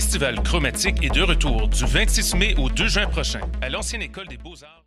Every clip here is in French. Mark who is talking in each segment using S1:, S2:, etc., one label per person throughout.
S1: Festival Chromatique est de retour du 26 mai au 2 juin prochain à l'ancienne École des Beaux-Arts.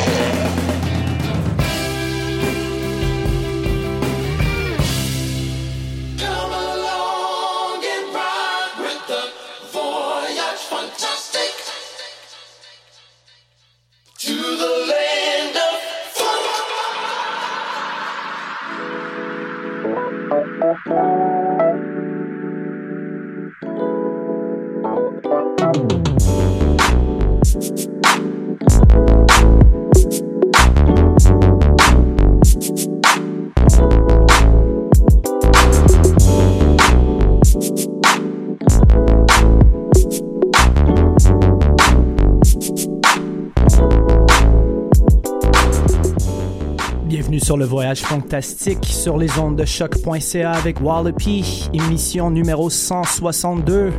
S2: Sur le voyage fantastique sur les ondes de choc.ca avec Wallopy, émission numéro 162.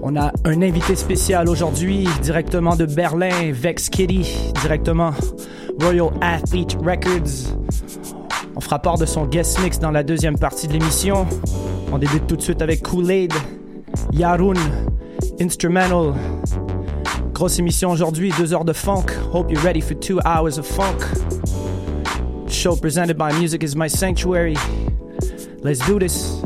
S2: On a un invité spécial aujourd'hui, directement de Berlin, Vex Kitty, directement Royal Athlete Records. On fera part de son guest mix dans la deuxième partie de l'émission. On débute tout de suite avec Kool-Aid, Yarun, Instrumental. Grosse émission aujourd'hui, deux heures de funk. Hope you're ready for two hours of funk. Show presented by Music is My Sanctuary. Let's do this.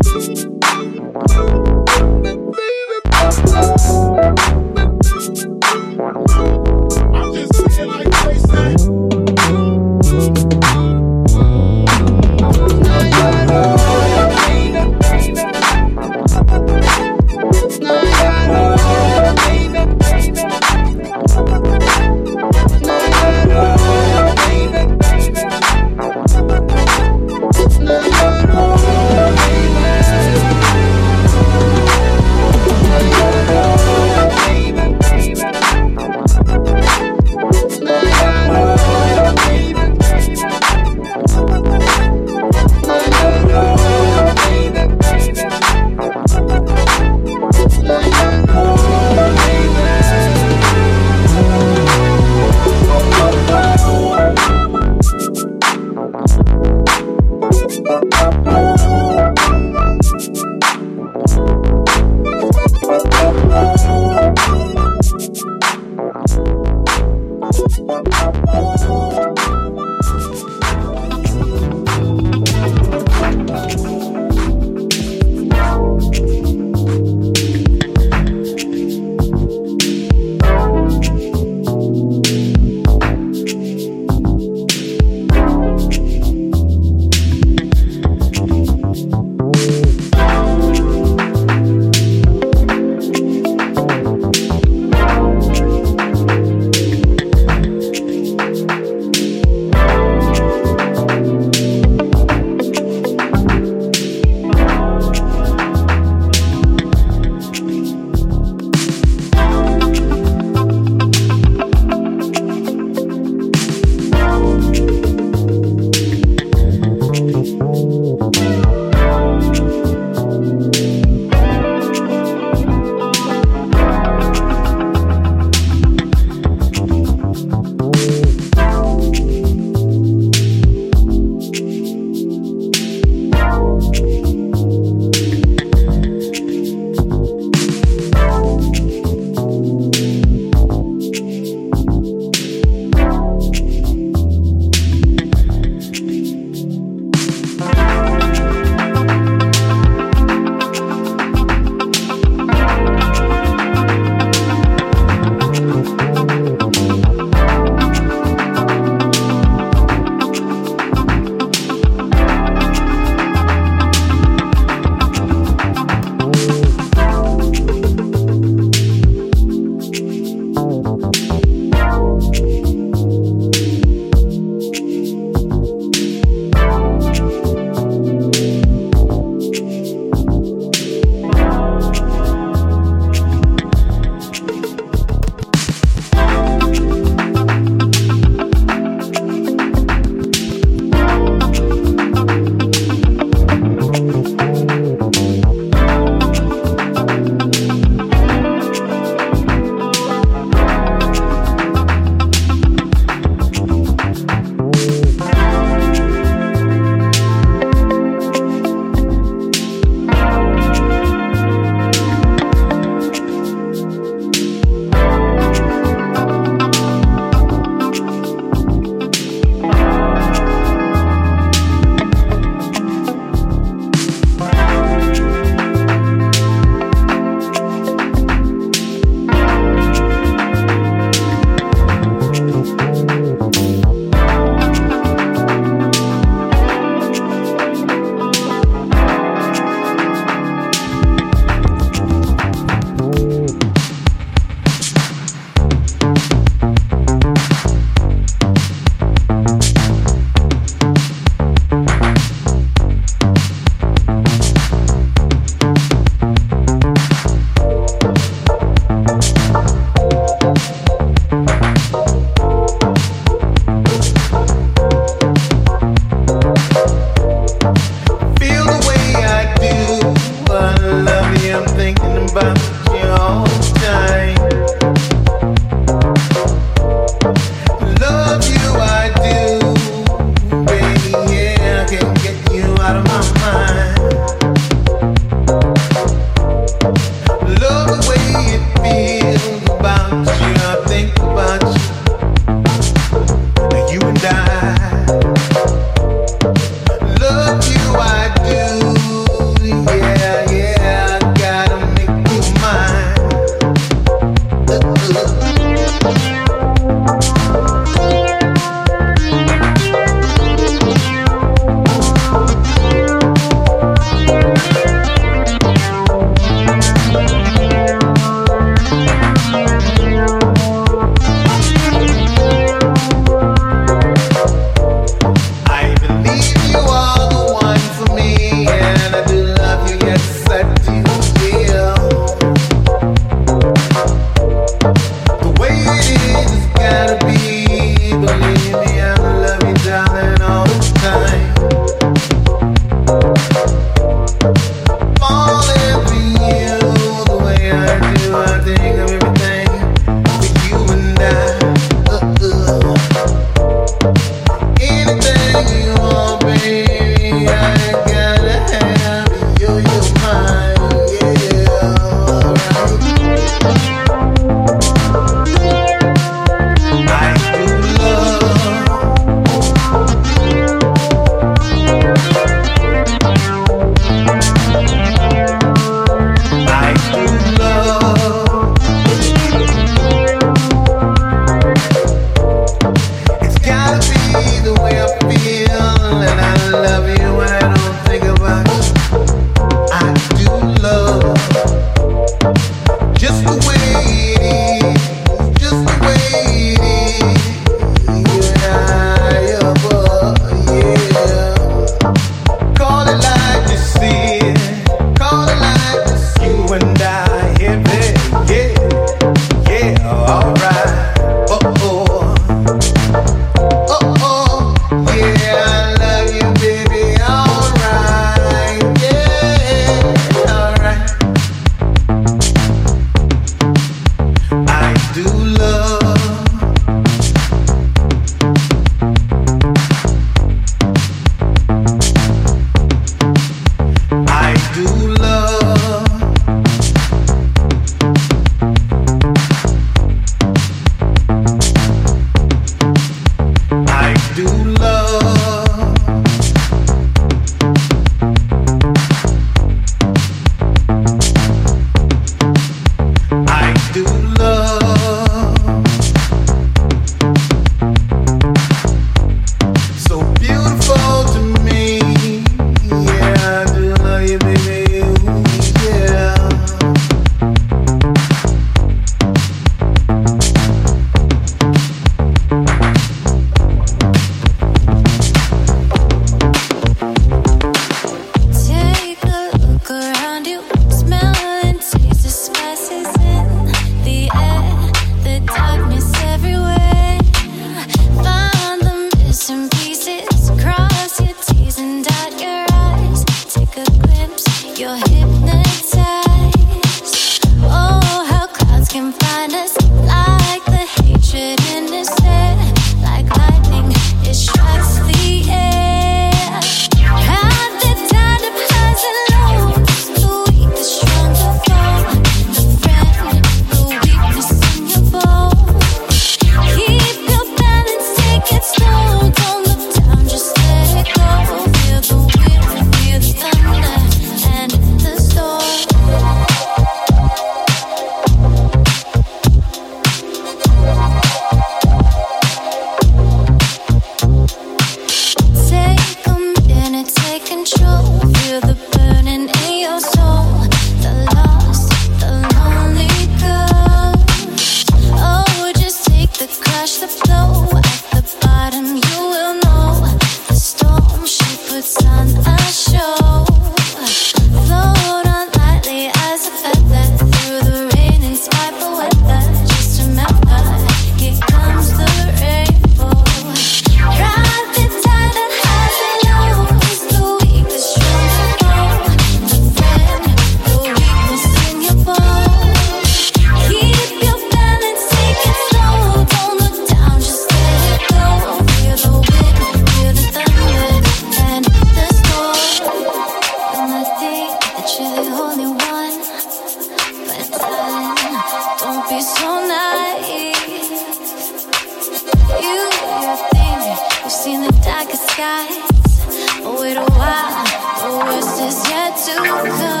S3: The friend, the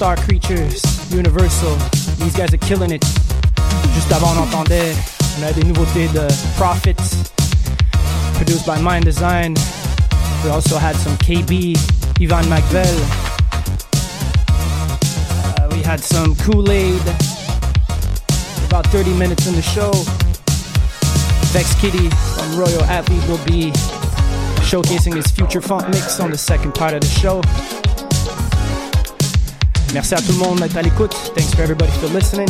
S4: Star Creatures, Universal. These guys are killing it. Juste avant, on entendait, on a des nouveautés de Prophet, produced by Mind Design. We also had some KB, Ivan McVell. Uh, we had some Kool Aid. About 30 minutes in the show. Vex Kitty from Royal Athlete will be showcasing his future funk mix on the second part of the show. Merci à tout le monde d'être à. Thanks for everybody for listening.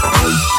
S5: Bye.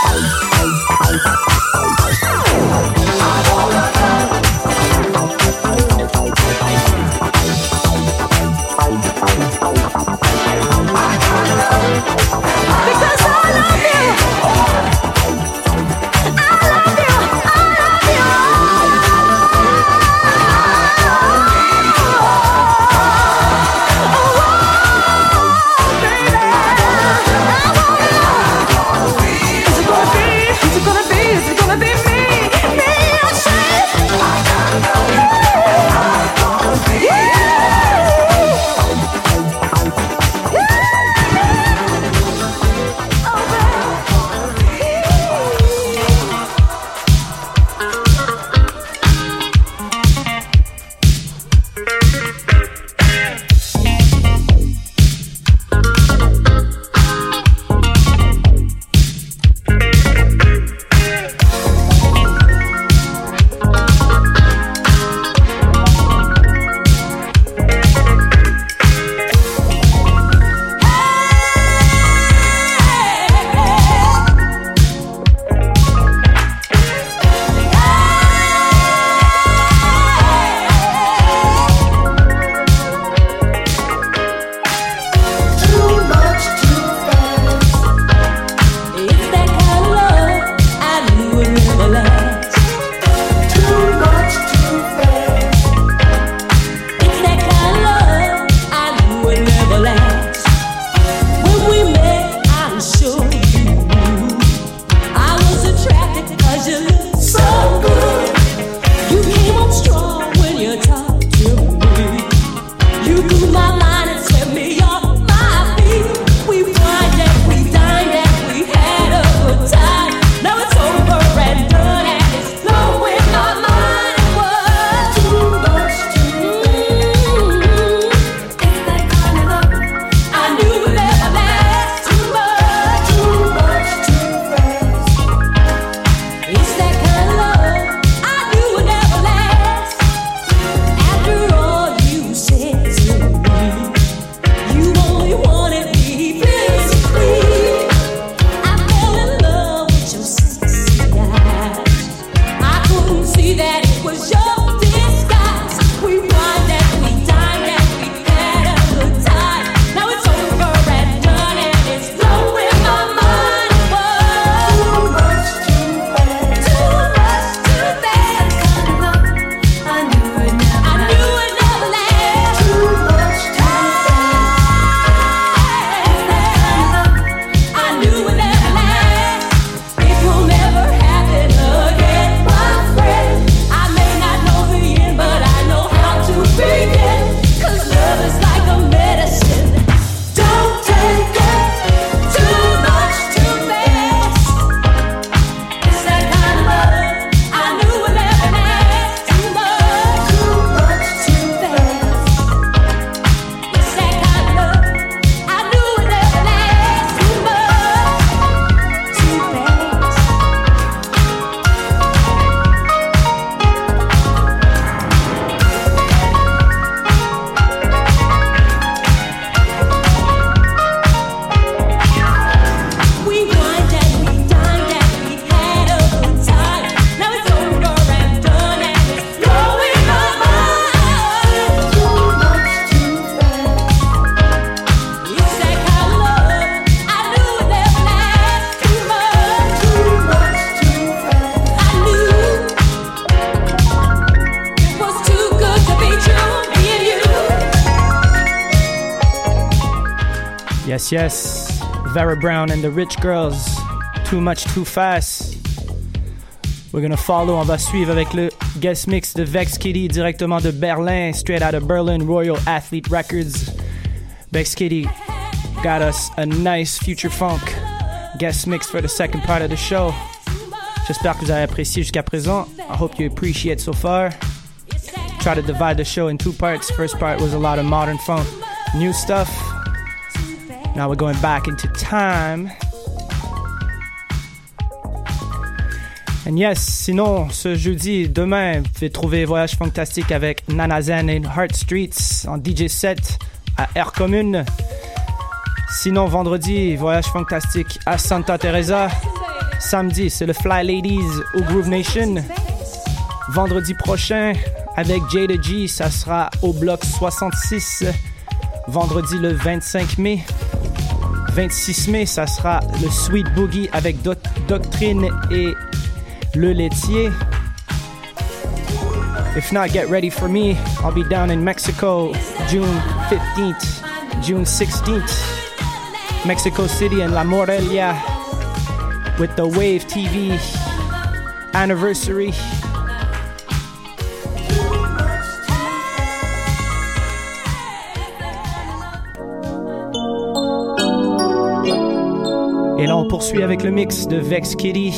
S5: Yes.
S2: Vera Brown and the Rich Girls. Too much, too fast. We're gonna follow. On va suivre avec le guest mix de Vex Kitty directement de Berlin, straight out of Berlin Royal Athlete Records. Vex Kitty got us a nice future funk guest mix for the second part of the show. J'espère que vous avez apprécié jusqu'à présent. I hope you appreciate so far. Try to divide the show in two parts. First part was a lot of modern funk, new stuff. Now we're going back into time. And yes, sinon, ce jeudi, demain, vous pouvez trouver Voyage Fantastique avec Nana Zen et Heart Streets en DJ set à Air Commune. Sinon, vendredi, Voyage Fantastique à Santa Teresa. Samedi, c'est le Fly Ladies au Groove Nation. Vendredi prochain, avec Jada G, ça sera au bloc 66. Vendredi le 25 mai. 26 mai, ça sera le Sweet Boogie avec Doc- Doctrine et le laitier. If not, get ready for me. I'll be down in Mexico June 15th, June 16th. Mexico City and La Morelia with the Wave TV anniversary. Poursuit avec le mix de Vex Kitty.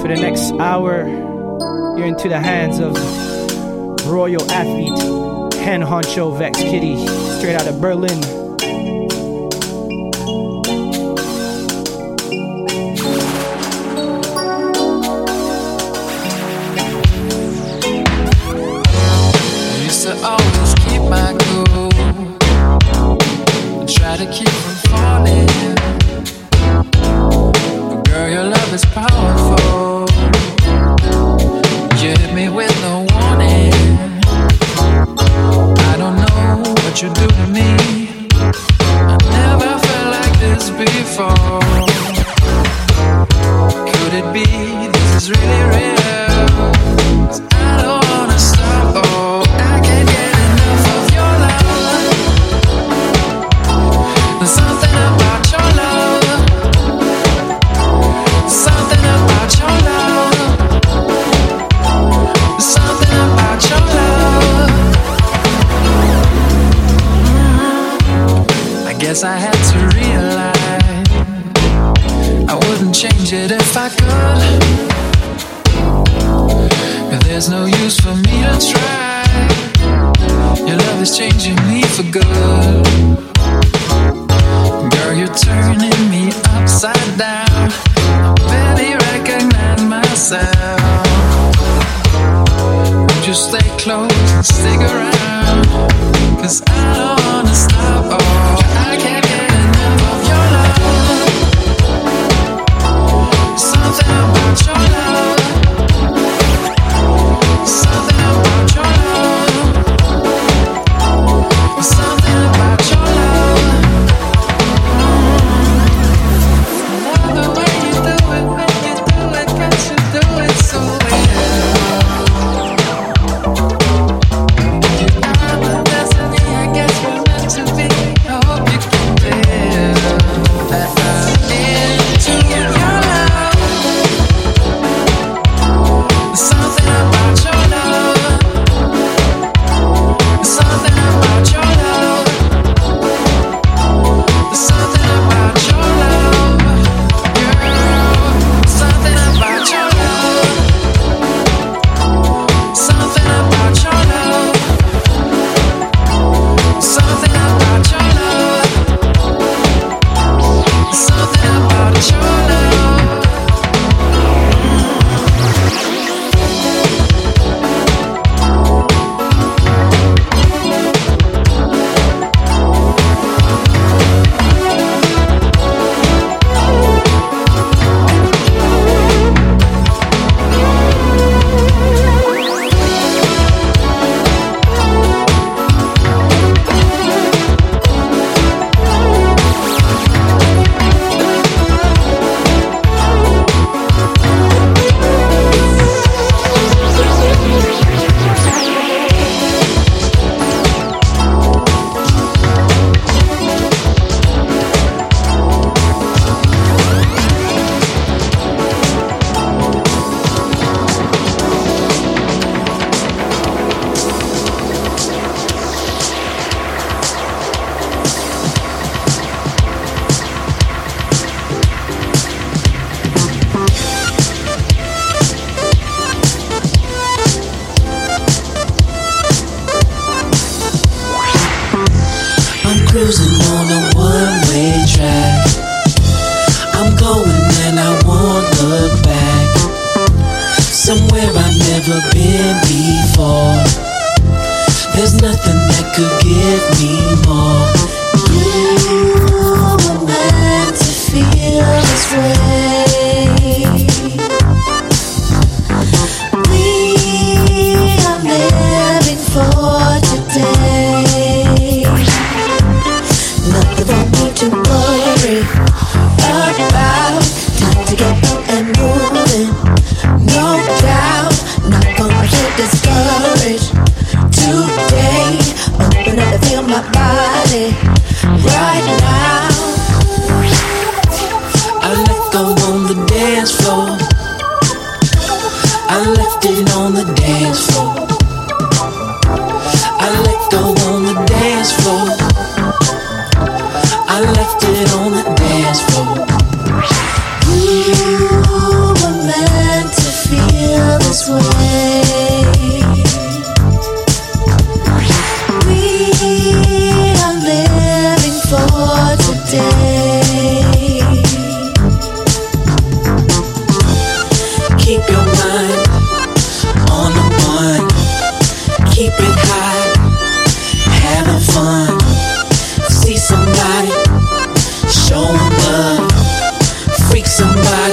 S2: For the next hour, you're into the hands of Royal Athlete, Hen Honcho Vex Kitty, straight out of Berlin.
S6: Somebody,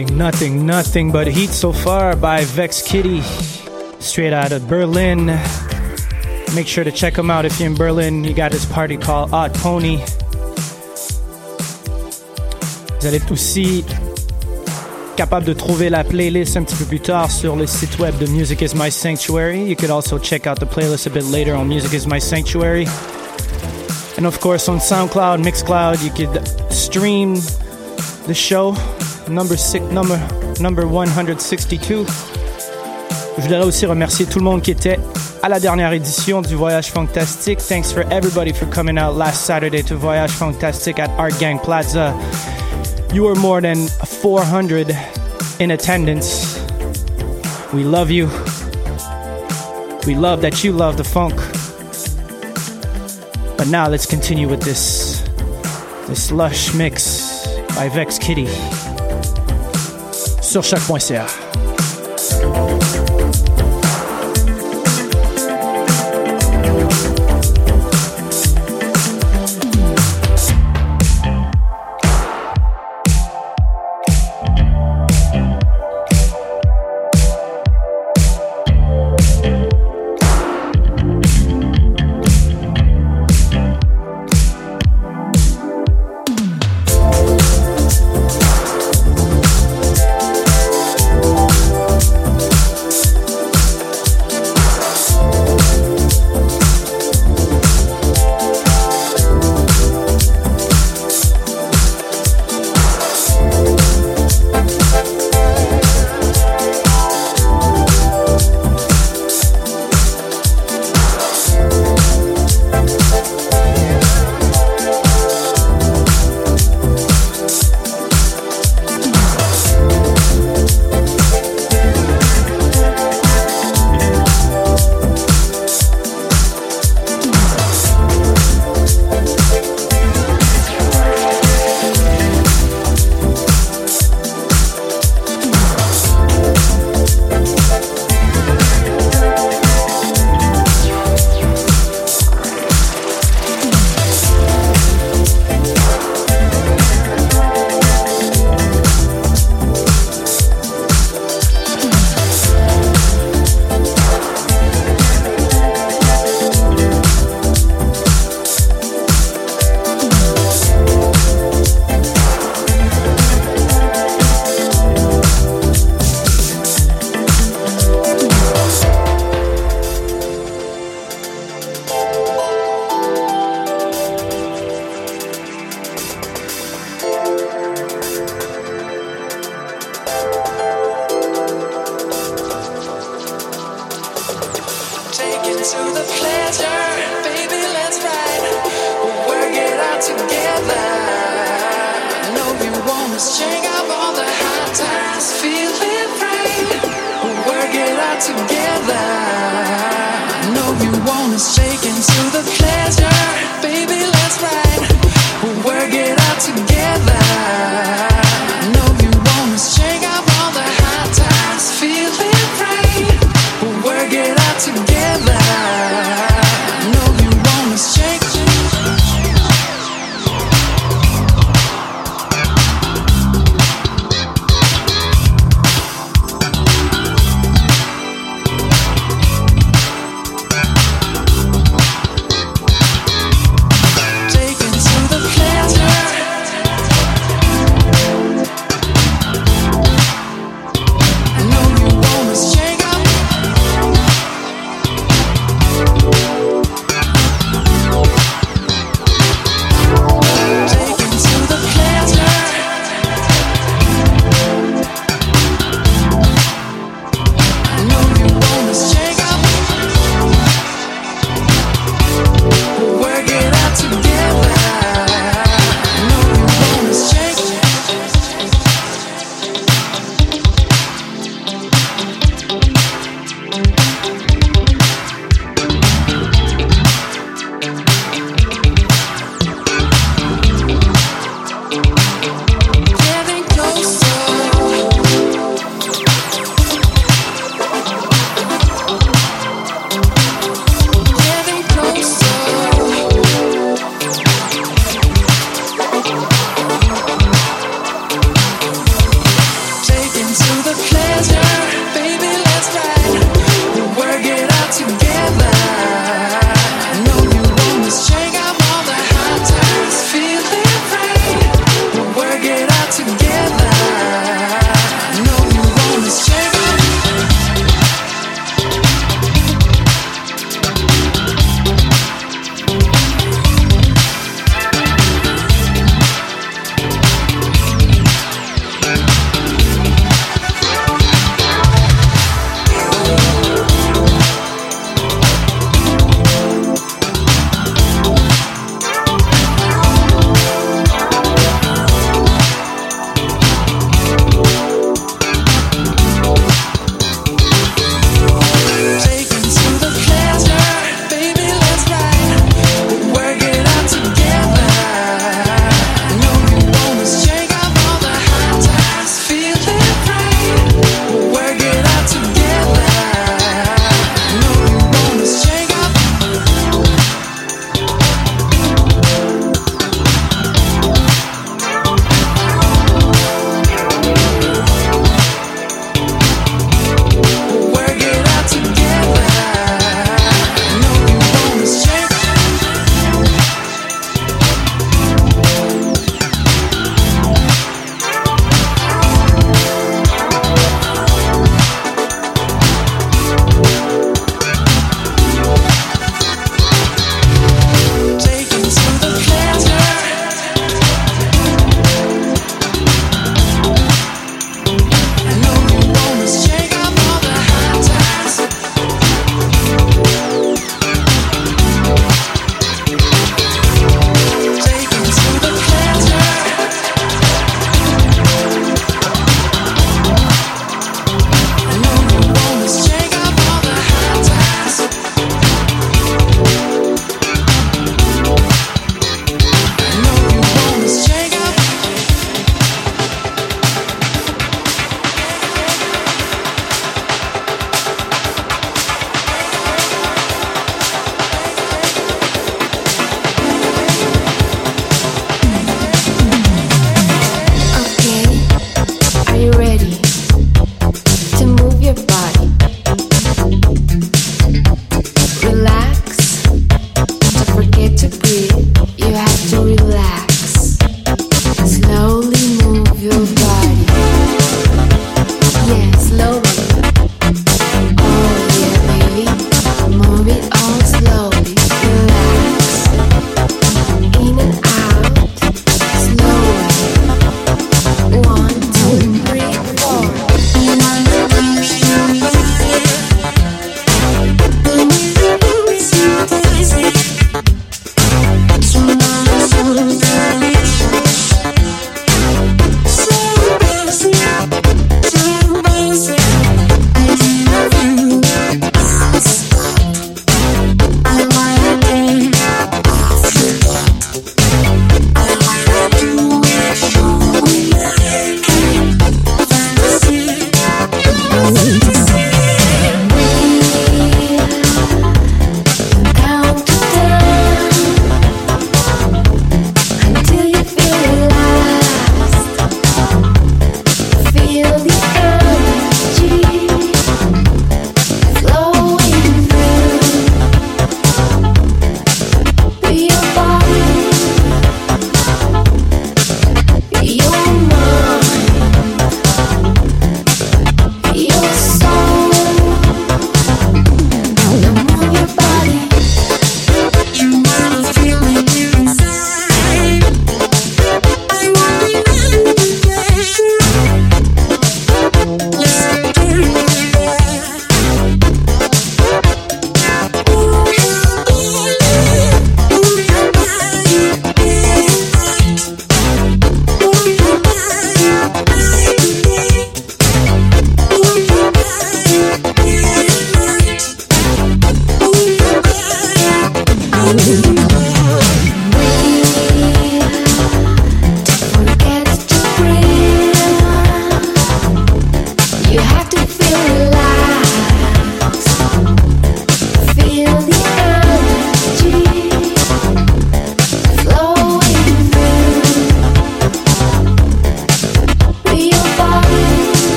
S2: Nothing, nothing, nothing but heat so far by Vex Kitty, straight out of Berlin. Make sure to check him out if you're in Berlin. He got his party called Odd Pony. Vous allez aussi capable de trouver la playlist un petit peu plus tard sur le site web de Music is My Sanctuary. You could also check out the playlist a bit later on Music is My Sanctuary. And of course on SoundCloud, Mixcloud, you could stream the show number six, number number 162. Je voudrais aussi remercier tout le monde qui était à la dernière édition du Voyage Fantastique. Thanks for everybody for coming out last Saturday to Voyage Fantastique at Art Gang Plaza. You were more than 400 in attendance. We love you. We love that you love the funk. But now let's continue with this this lush mix by Vex Kitty sur choc.ca.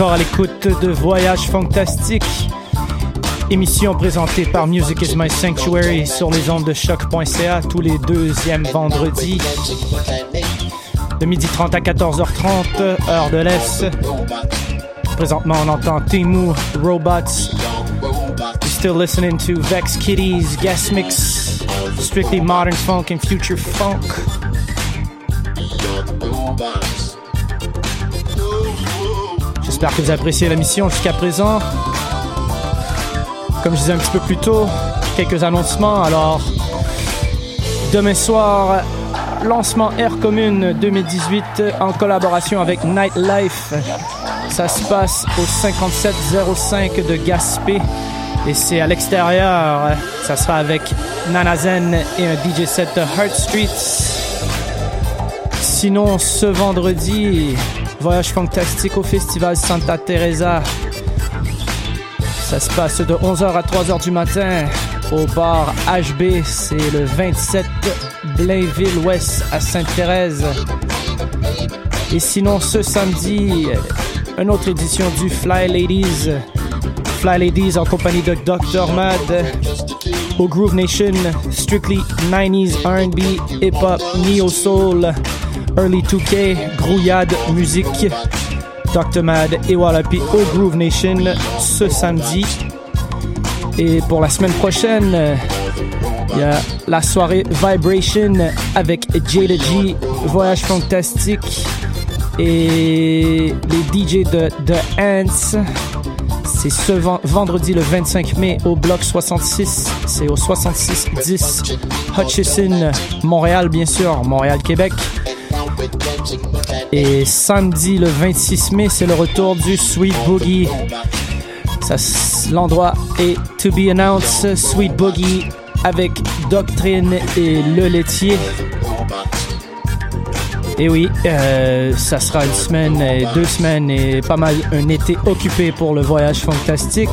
S2: encore à l'écoute de Voyage Fantastique, émission présentée par Music is My Sanctuary sur les ondes de choc.ca tous les deuxièmes vendredis de 12h30 à 14h30, heure de l'Est. Présentement, on entend Timu, Robots. Still listening to Vex Kitties, Guest Mix, strictly modern funk and future funk. J'espère que vous appréciez la mission jusqu'à présent. Comme je disais un petit peu plus tôt, quelques annoncements. Alors, demain soir, lancement Air Commune 2018 en collaboration avec Nightlife. Ça se passe au 5705 de Gaspé et c'est à l'extérieur. Ça sera avec Nanazen et un DJ set de Heart Streets. Sinon, ce vendredi, voyage fantastique au festival Santa Teresa. Ça se passe de 11h à 3h du matin au bar HB. C'est le 27 Blainville Ouest à Sainte-Thérèse. Et sinon, ce samedi, une autre édition du Fly Ladies. Fly Ladies en compagnie de Dr. Mad au Groove Nation. Strictly 90s RB, hip-hop, neo-soul, early 2K, grouillade, musique. Dr. Mad et Wallapi au Groove Nation ce samedi. Et pour la semaine prochaine, il y a la soirée Vibration avec Jada G, Voyage Fantastique et les DJ de The Ants. C'est ce ven- vendredi le 25 mai au bloc 66. C'est au 6610 Hutchison, Montréal, bien sûr, Montréal-Québec. Et samedi le 26 mai, c'est le retour du Sweet Boogie. L'endroit est to be announced. Sweet Boogie avec Doctrine et Le Laitier. Et oui, euh, ça sera une semaine, et deux semaines et pas mal un été occupé pour le voyage fantastique.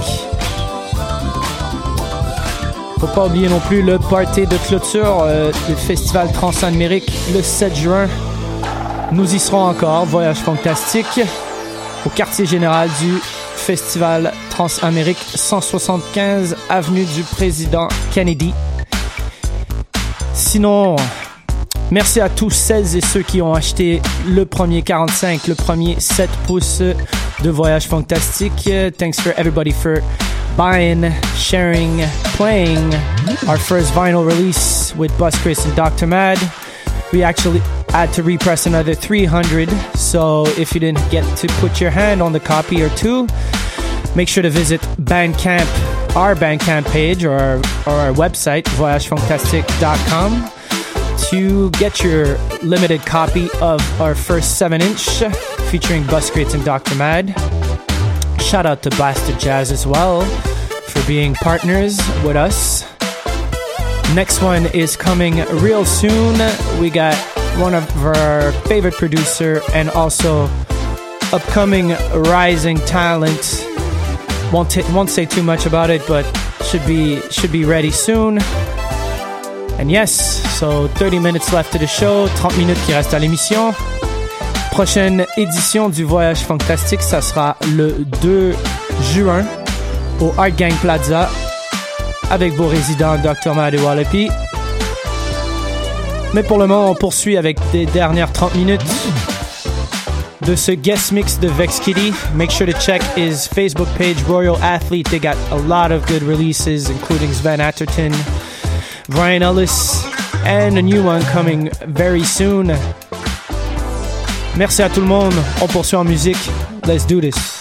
S2: Faut pas oublier non plus le party de clôture euh, du festival Transamérique le 7 juin. Nous y serons encore, voyage fantastique, au quartier général du festival Transamérique 175 avenue du président Kennedy. Sinon, merci à tous celles et ceux qui ont acheté le premier 45, le premier 7 pouces de Voyage Fantastique. Thanks for everybody for buying, sharing, playing our first vinyl release with Bus Chris and Dr. Mad. We actually had to repress another 300, so if you didn't get to put your hand on the copy or two, make sure to visit Bandcamp, our Bandcamp page or our, or our website, voyagefantastic.com, to get your limited copy of our first 7 inch featuring Bus Crates and Dr. Mad. Shout out to Blasted Jazz as well for being partners with us. Next one is coming real soon. We got one of our favorite producer and also upcoming rising talent. Won't ta- won't say too much about it, but should be should be ready soon. And yes, so 30 minutes left to the show, 30 minutes qui restent à l'émission. Prochaine édition du Voyage Fantastique, ça sera le 2 juin au Art Gang Plaza avec vos résidents Dr. Mad et Wallapi. Mais pour le moment, on poursuit avec des dernières 30 minutes de ce guest mix de Vex Kitty. Make sure to check his Facebook page, Royal Athlete. They got a lot of good releases, including Sven Atherton, Brian Ellis, and a new one coming very soon. Merci à tout le monde. On poursuit en musique. Let's do this.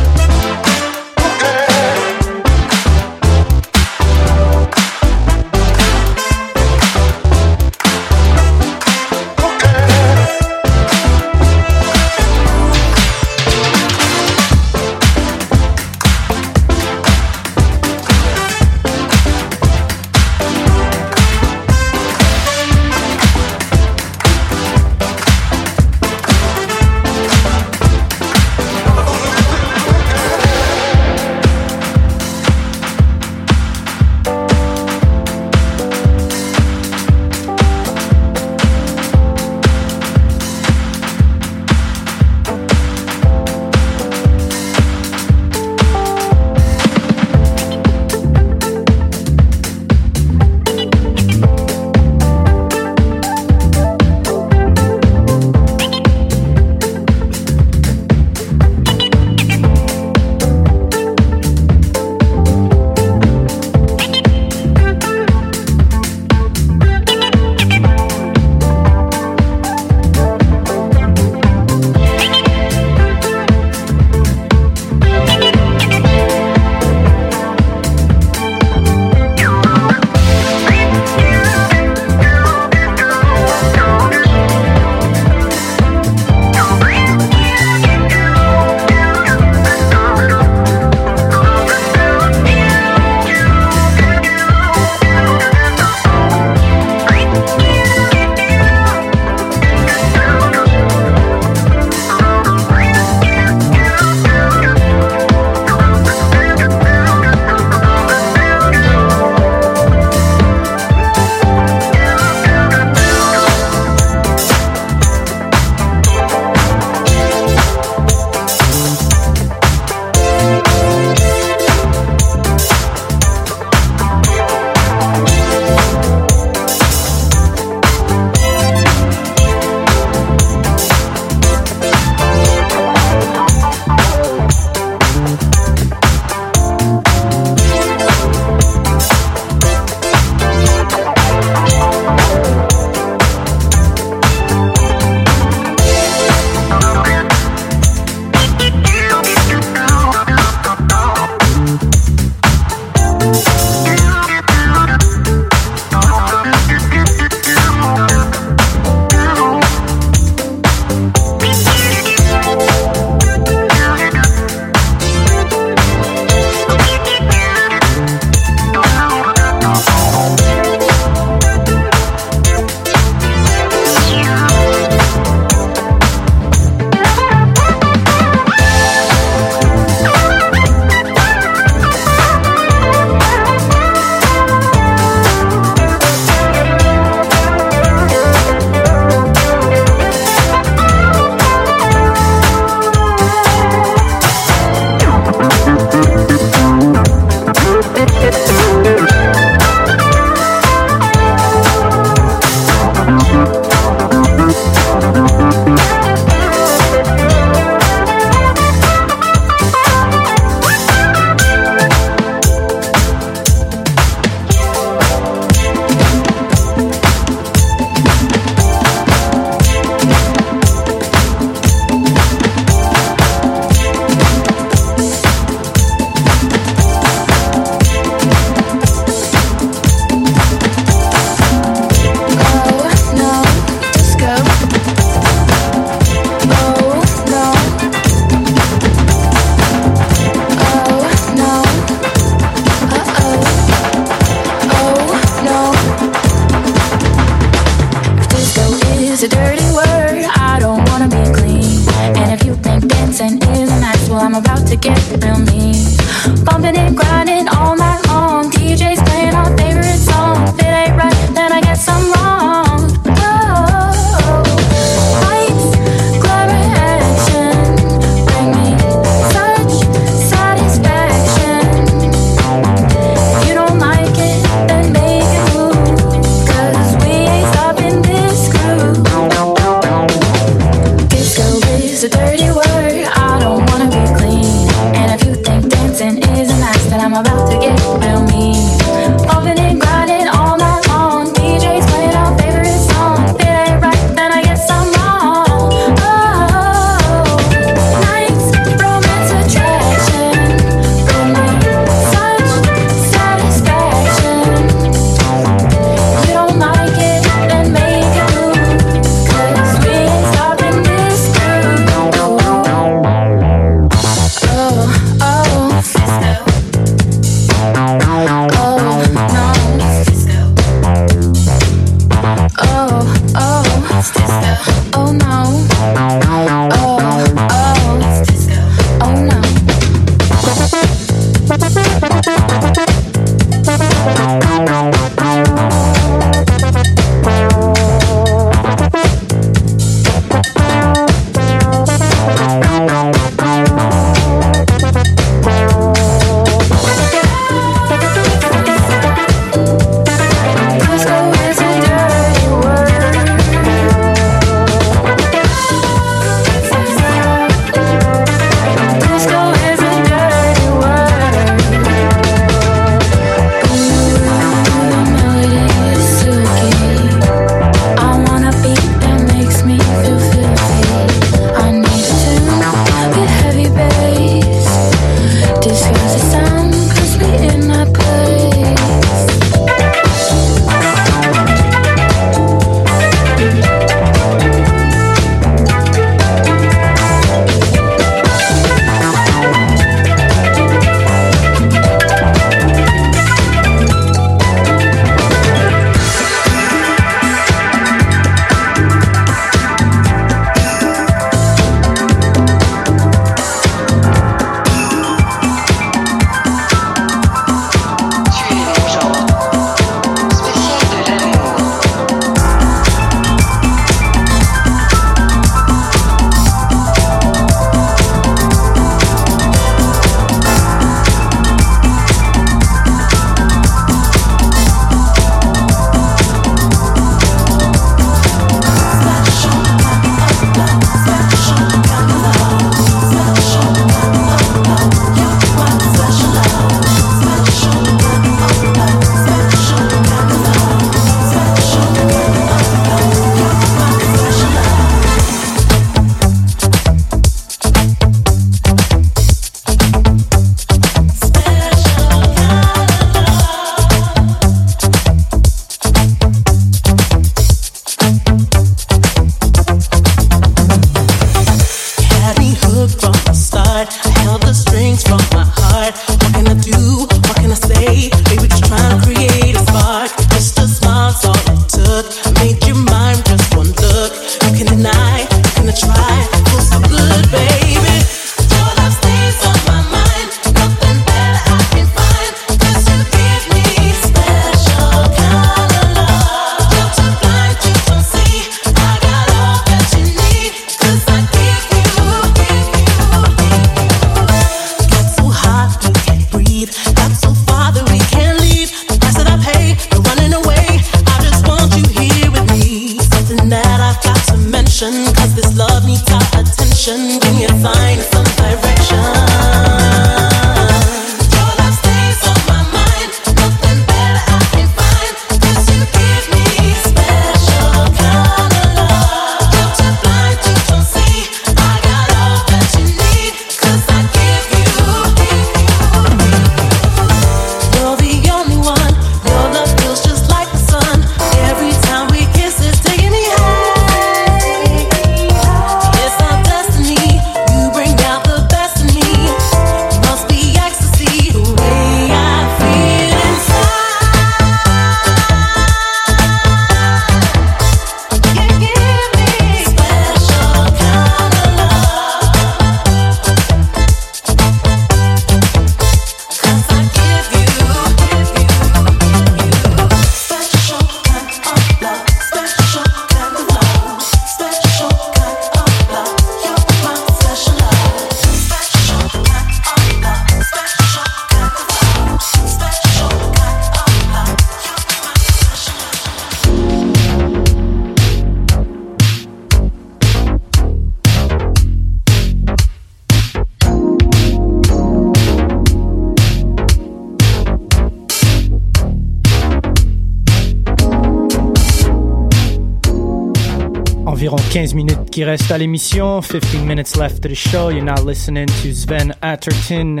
S2: 15 minutes qui restent à l'émission. 15 minutes left to the show. You're now listening to Sven Atherton.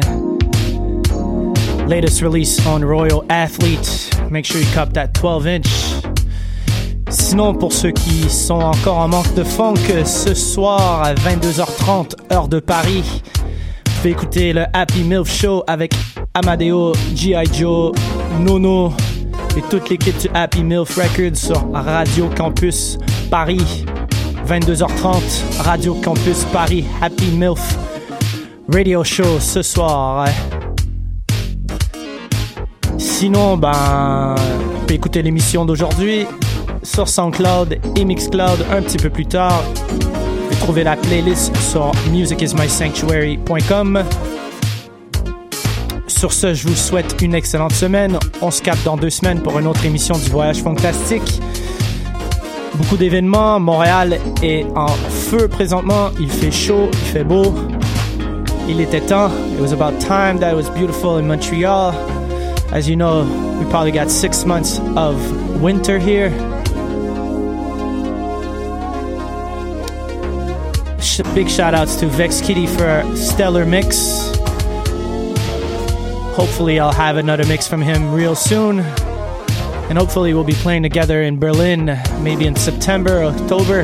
S2: Latest release on Royal Athlete. Make sure you cop that 12 inch. Sinon, pour ceux qui sont encore en manque de funk, ce soir à 22h30, heure de Paris, vous pouvez écouter le Happy Milf Show avec Amadeo, G.I. Joe, Nono et toute l'équipe du Happy Milf Records sur Radio Campus Paris. 22h30, Radio Campus Paris, Happy Milf Radio Show ce soir. Sinon, ben, vous pouvez écouter l'émission d'aujourd'hui sur SoundCloud et Mixcloud un petit peu plus tard. Vous trouver la playlist sur musicismysanctuary.com. Sur ce, je vous souhaite une excellente semaine. On se capte dans deux semaines pour une autre émission du Voyage Fantastique. Beaucoup d'événements. Montréal est en feu présentement. Il fait chaud, il fait beau. Il était temps. It was about time that it was beautiful in Montreal. As you know, we probably got six months of winter here. Big shout outs to Vex Kitty for a stellar mix. Hopefully, I'll have another mix from him real soon. And hopefully, we'll be playing together in Berlin, maybe in September, October.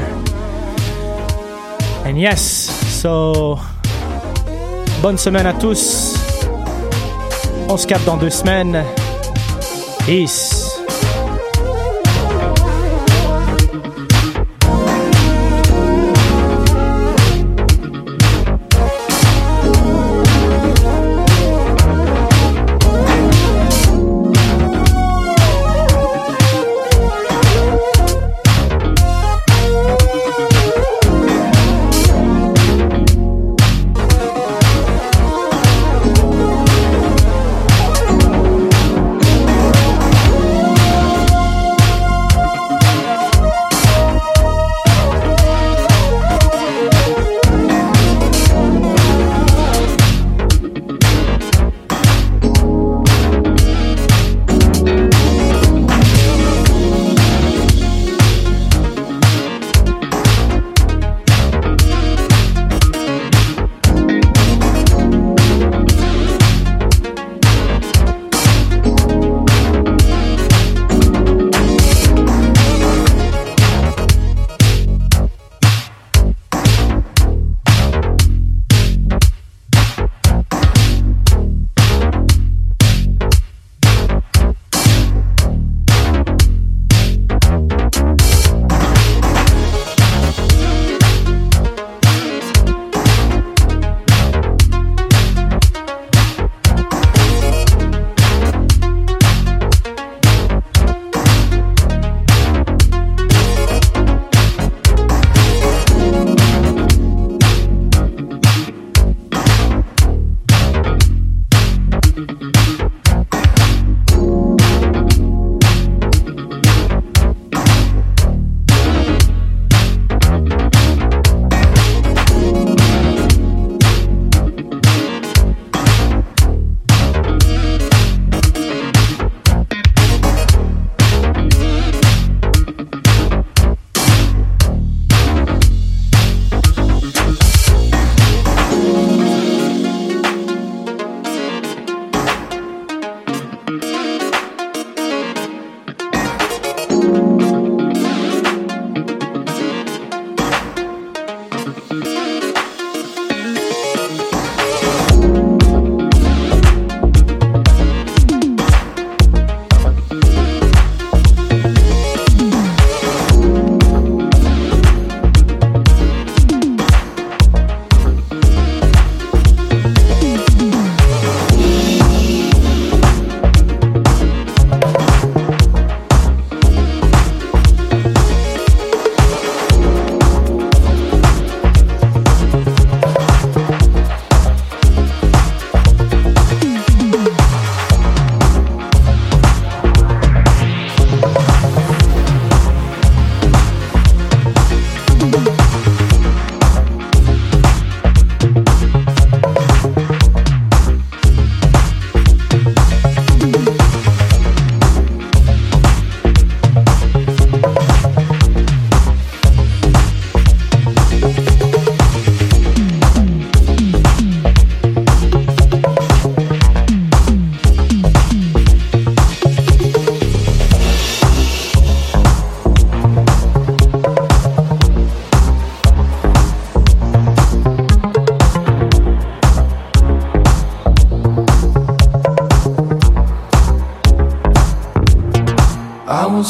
S2: And yes, so bonne semaine à tous. On se capte dans deux semaines. Peace.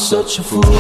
S7: Such a fool.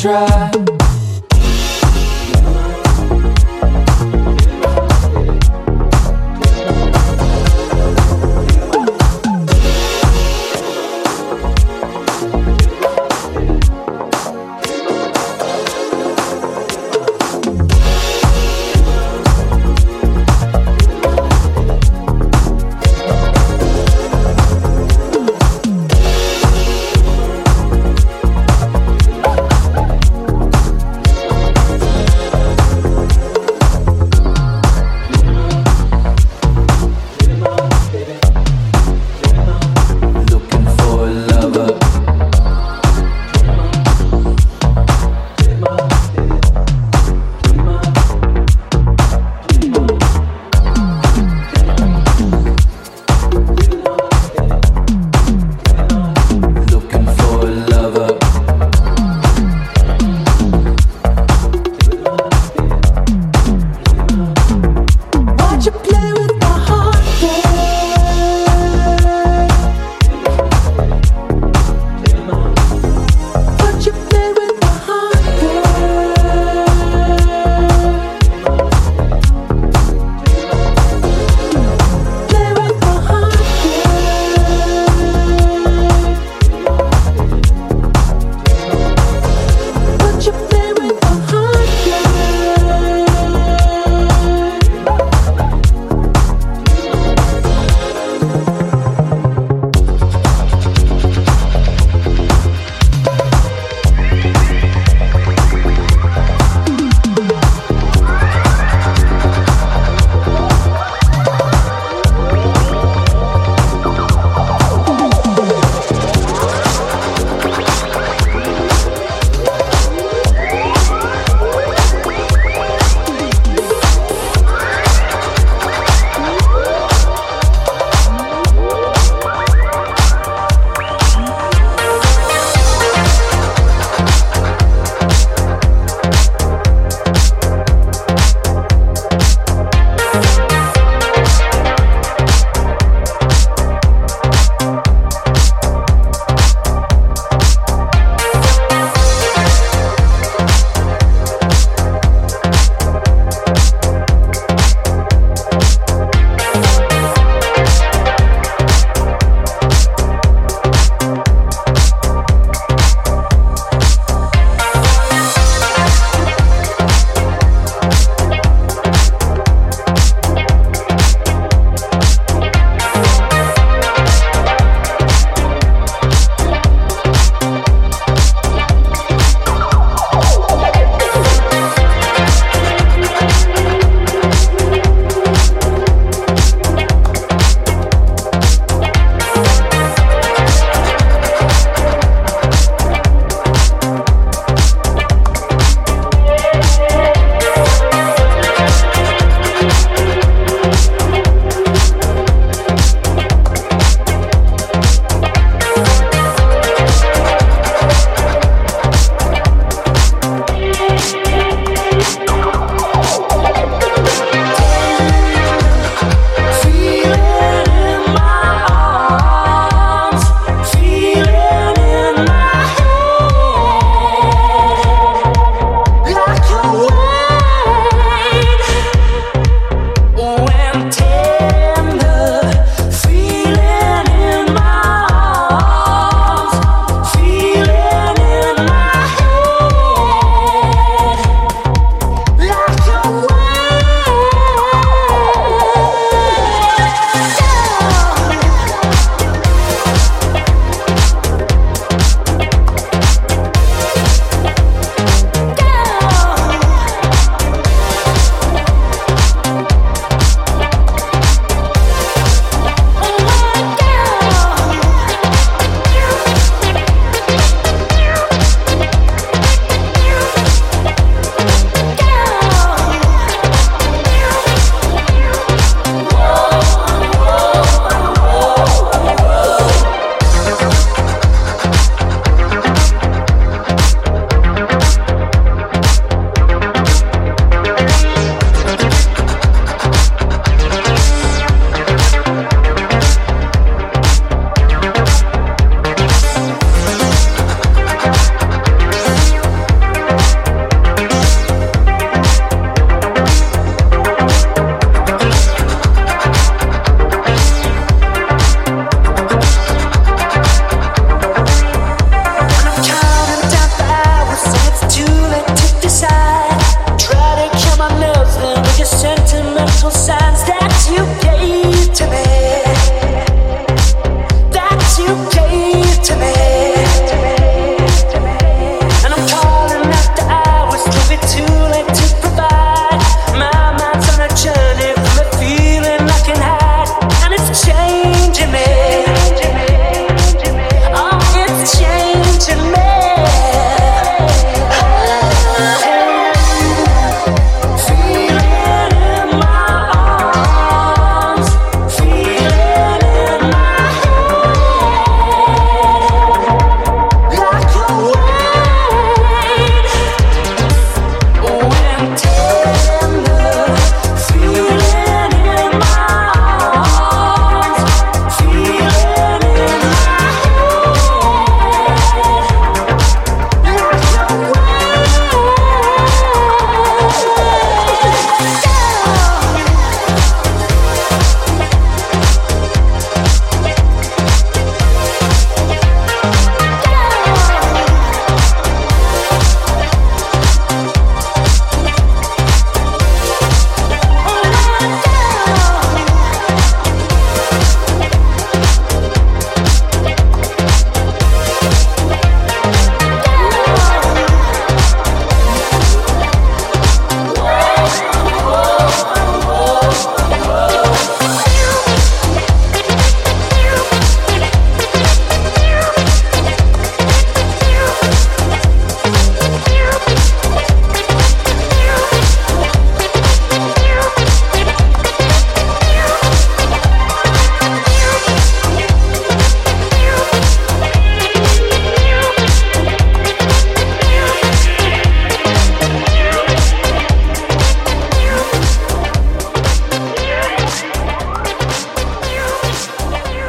S7: try